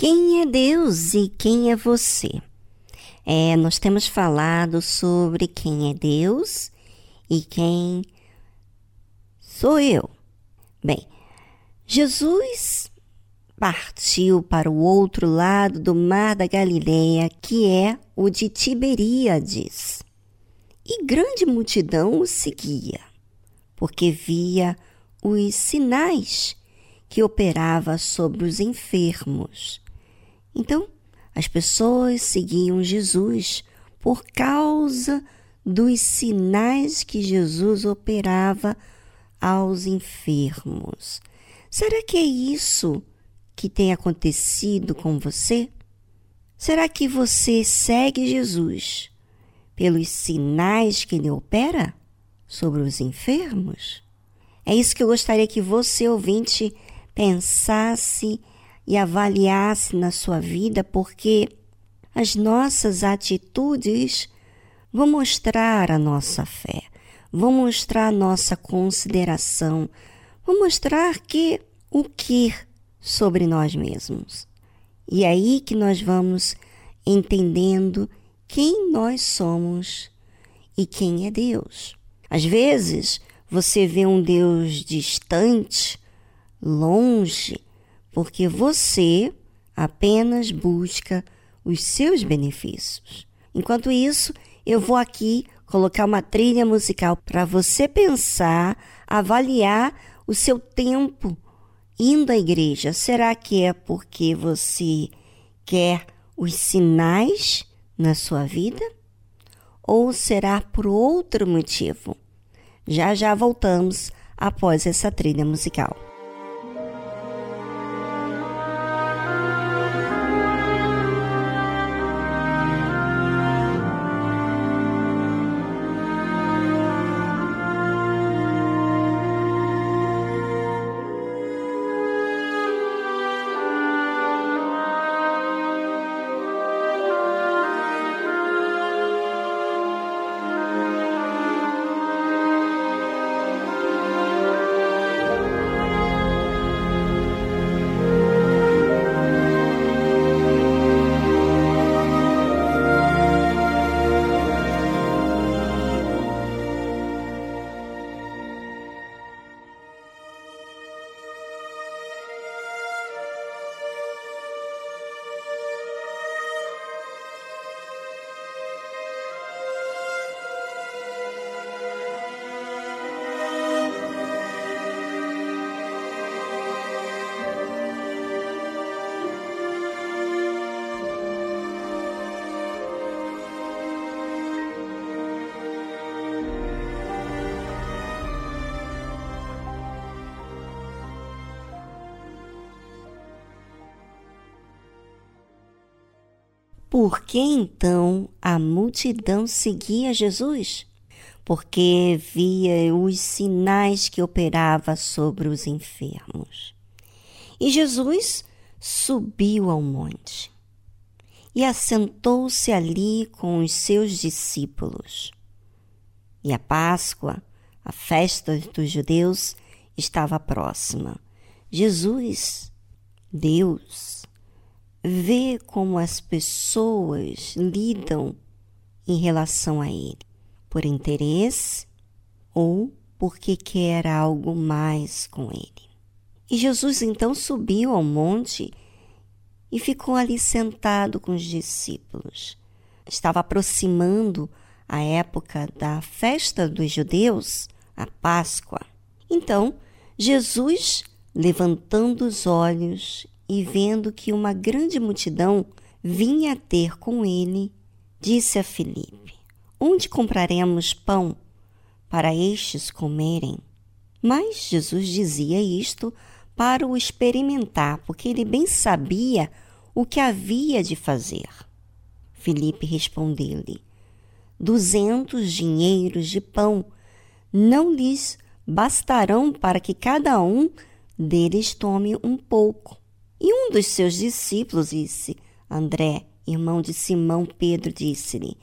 Quem é Deus e quem é você? É, nós temos falado sobre quem é Deus e quem sou eu. Bem, Jesus partiu para o outro lado do mar da Galileia, que é o de Tiberíades. E grande multidão o seguia, porque via os sinais que operava sobre os enfermos. Então, as pessoas seguiam Jesus por causa dos sinais que Jesus operava aos enfermos. Será que é isso que tem acontecido com você? Será que você segue Jesus pelos sinais que ele opera sobre os enfermos? É isso que eu gostaria que você, ouvinte, pensasse e avaliasse na sua vida, porque as nossas atitudes vão mostrar a nossa fé, vão mostrar a nossa consideração, vão mostrar que o que sobre nós mesmos. E é aí que nós vamos entendendo quem nós somos e quem é Deus. Às vezes, você vê um Deus distante, longe, porque você apenas busca os seus benefícios. Enquanto isso, eu vou aqui colocar uma trilha musical para você pensar, avaliar o seu tempo indo à igreja. Será que é porque você quer os sinais na sua vida? Ou será por outro motivo? Já já voltamos após essa trilha musical. Por que então a multidão seguia Jesus? Porque via os sinais que operava sobre os enfermos. E Jesus subiu ao monte e assentou-se ali com os seus discípulos. E a Páscoa, a festa dos judeus, estava próxima. Jesus, Deus, vê como as pessoas lidam em relação a ele, por interesse ou porque quer algo mais com ele. E Jesus então subiu ao monte e ficou ali sentado com os discípulos. Estava aproximando a época da festa dos judeus, a Páscoa. Então, Jesus, levantando os olhos e vendo que uma grande multidão vinha ter com ele, disse a Filipe: Onde compraremos pão para estes comerem? Mas Jesus dizia isto para o experimentar, porque ele bem sabia o que havia de fazer. Filipe respondeu-lhe: Duzentos dinheiros de pão não lhes bastarão para que cada um deles tome um pouco. E um dos seus discípulos disse, André, irmão de Simão Pedro, disse-lhe: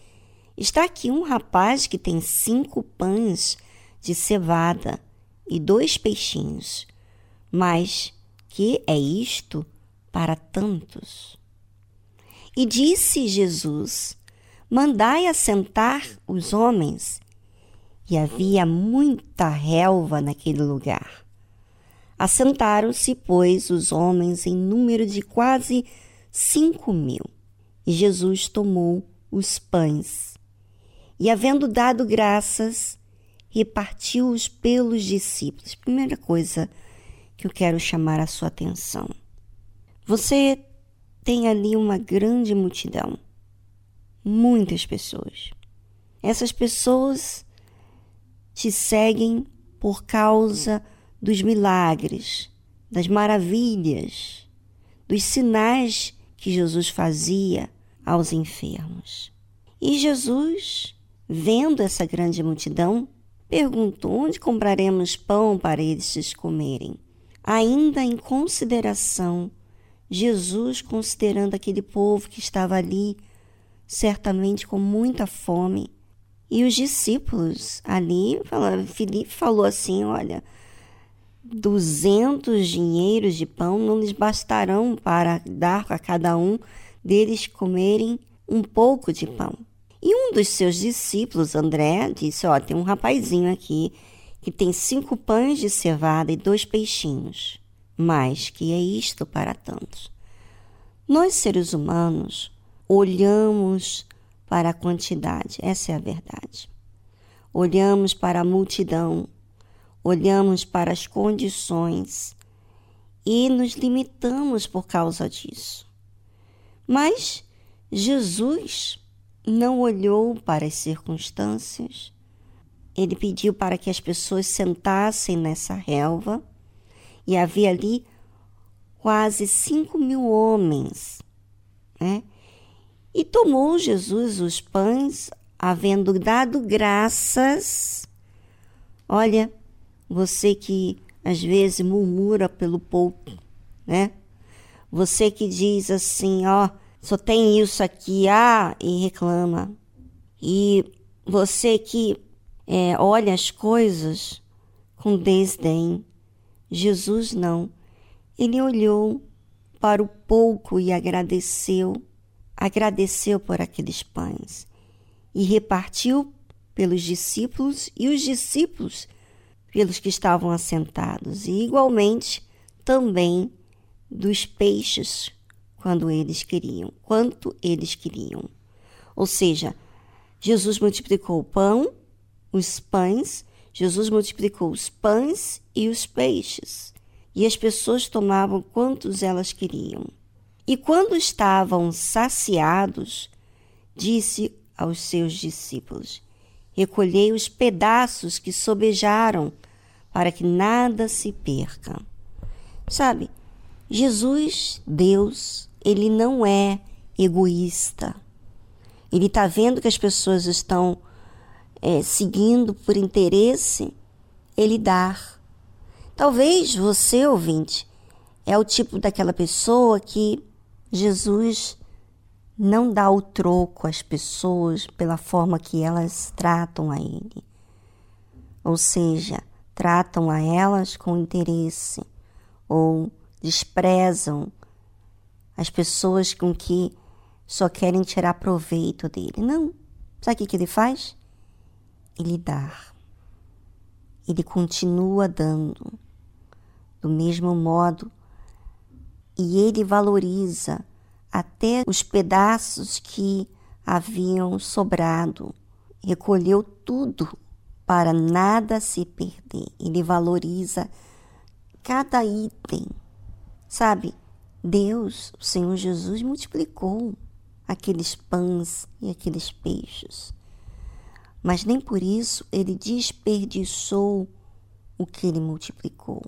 Está aqui um rapaz que tem cinco pães de cevada e dois peixinhos. Mas que é isto para tantos? E disse Jesus: Mandai assentar os homens. E havia muita relva naquele lugar. Assentaram-se, pois, os homens em número de quase cinco mil. E Jesus tomou os pães e, havendo dado graças, repartiu-os pelos discípulos. Primeira coisa que eu quero chamar a sua atenção. Você tem ali uma grande multidão, muitas pessoas. Essas pessoas te seguem por causa dos milagres, das maravilhas, dos sinais que Jesus fazia aos enfermos. E Jesus, vendo essa grande multidão, perguntou: onde compraremos pão para eles comerem? Ainda em consideração, Jesus, considerando aquele povo que estava ali, certamente com muita fome, e os discípulos ali, Filipe falou assim: olha, duzentos dinheiros de pão não lhes bastarão para dar a cada um deles comerem um pouco de pão. E um dos seus discípulos, André, disse: Ó, tem um rapazinho aqui que tem cinco pães de cevada e dois peixinhos. Mas que é isto para tantos? Nós, seres humanos, olhamos para a quantidade, essa é a verdade. Olhamos para a multidão, olhamos para as condições e nos limitamos por causa disso. Mas Jesus não olhou para as circunstâncias. Ele pediu para que as pessoas sentassem nessa relva e havia ali quase cinco mil homens, né? E tomou Jesus os pães, havendo dado graças. Olha, você que às vezes murmura pelo pouco, né? Você que diz assim, ó, só tem isso aqui, ah, e reclama. E você que é, olha as coisas com desdém. Jesus não. Ele olhou para o pouco e agradeceu, agradeceu por aqueles pães e repartiu pelos discípulos e os discípulos pelos que estavam assentados, e igualmente também dos peixes quando eles queriam, quanto eles queriam. Ou seja, Jesus multiplicou o pão, os pães, Jesus multiplicou os pães e os peixes, e as pessoas tomavam quantos elas queriam. E quando estavam saciados, disse aos seus discípulos: Recolhei os pedaços que sobejaram, para que nada se perca. Sabe, Jesus, Deus, ele não é egoísta. Ele está vendo que as pessoas estão é, seguindo por interesse, ele dá. Talvez você, ouvinte, é o tipo daquela pessoa que Jesus não dá o troco às pessoas pela forma que elas tratam a ele. Ou seja, tratam a elas com interesse ou desprezam as pessoas com que só querem tirar proveito dele. Não. Sabe o que ele faz? Ele dá. Ele continua dando do mesmo modo e ele valoriza até os pedaços que haviam sobrado. Recolheu tudo para nada se perder. Ele valoriza cada item, sabe? Deus, o Senhor Jesus, multiplicou aqueles pães e aqueles peixes. Mas nem por isso ele desperdiçou o que ele multiplicou.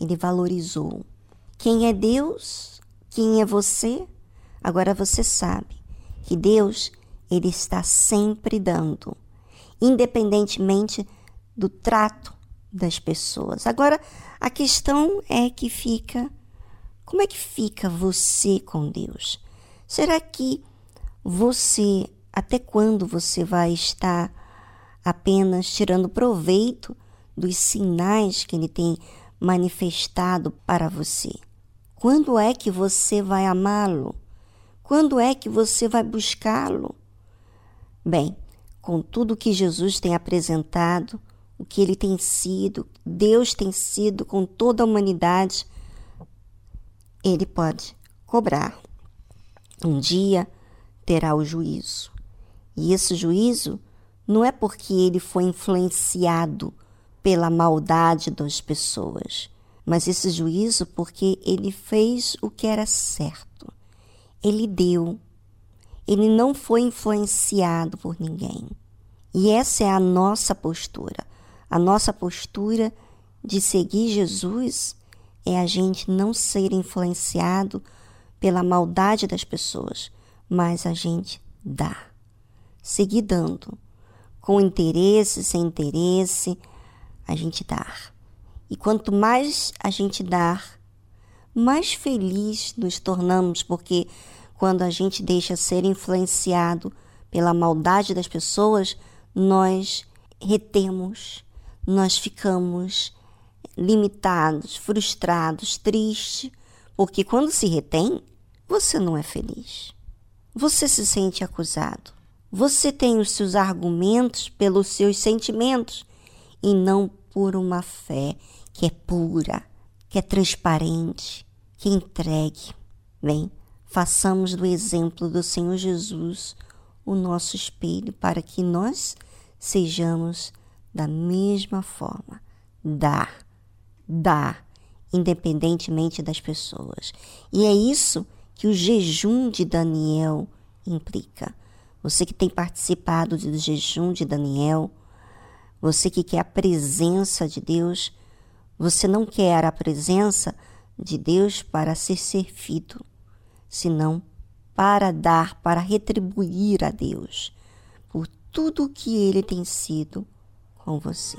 Ele valorizou. Quem é Deus? Quem é você? Agora você sabe que Deus, ele está sempre dando, independentemente do trato das pessoas. Agora, a questão é que fica como é que fica você com Deus? Será que você, até quando você vai estar apenas tirando proveito dos sinais que Ele tem manifestado para você? Quando é que você vai amá-lo? Quando é que você vai buscá-lo? Bem, com tudo que Jesus tem apresentado, o que ele tem sido, Deus tem sido com toda a humanidade, ele pode cobrar. Um dia terá o juízo. E esse juízo não é porque ele foi influenciado pela maldade das pessoas, mas esse juízo porque ele fez o que era certo. Ele deu. Ele não foi influenciado por ninguém. E essa é a nossa postura. A nossa postura de seguir Jesus é a gente não ser influenciado pela maldade das pessoas, mas a gente dá. Seguir dando. Com interesse, sem interesse, a gente dá. E quanto mais a gente dá, mais feliz nos tornamos, porque quando a gente deixa ser influenciado pela maldade das pessoas, nós retemos, nós ficamos limitados, frustrados, tristes, porque quando se retém, você não é feliz. Você se sente acusado. Você tem os seus argumentos pelos seus sentimentos e não por uma fé que é pura, que é transparente, que entregue. Bem, façamos do exemplo do Senhor Jesus o nosso espelho para que nós sejamos da mesma forma. Dar, dar, independentemente das pessoas. E é isso que o jejum de Daniel implica. Você que tem participado do jejum de Daniel, você que quer a presença de Deus, você não quer a presença de Deus para ser servido, senão para dar, para retribuir a Deus por tudo o que ele tem sido com você.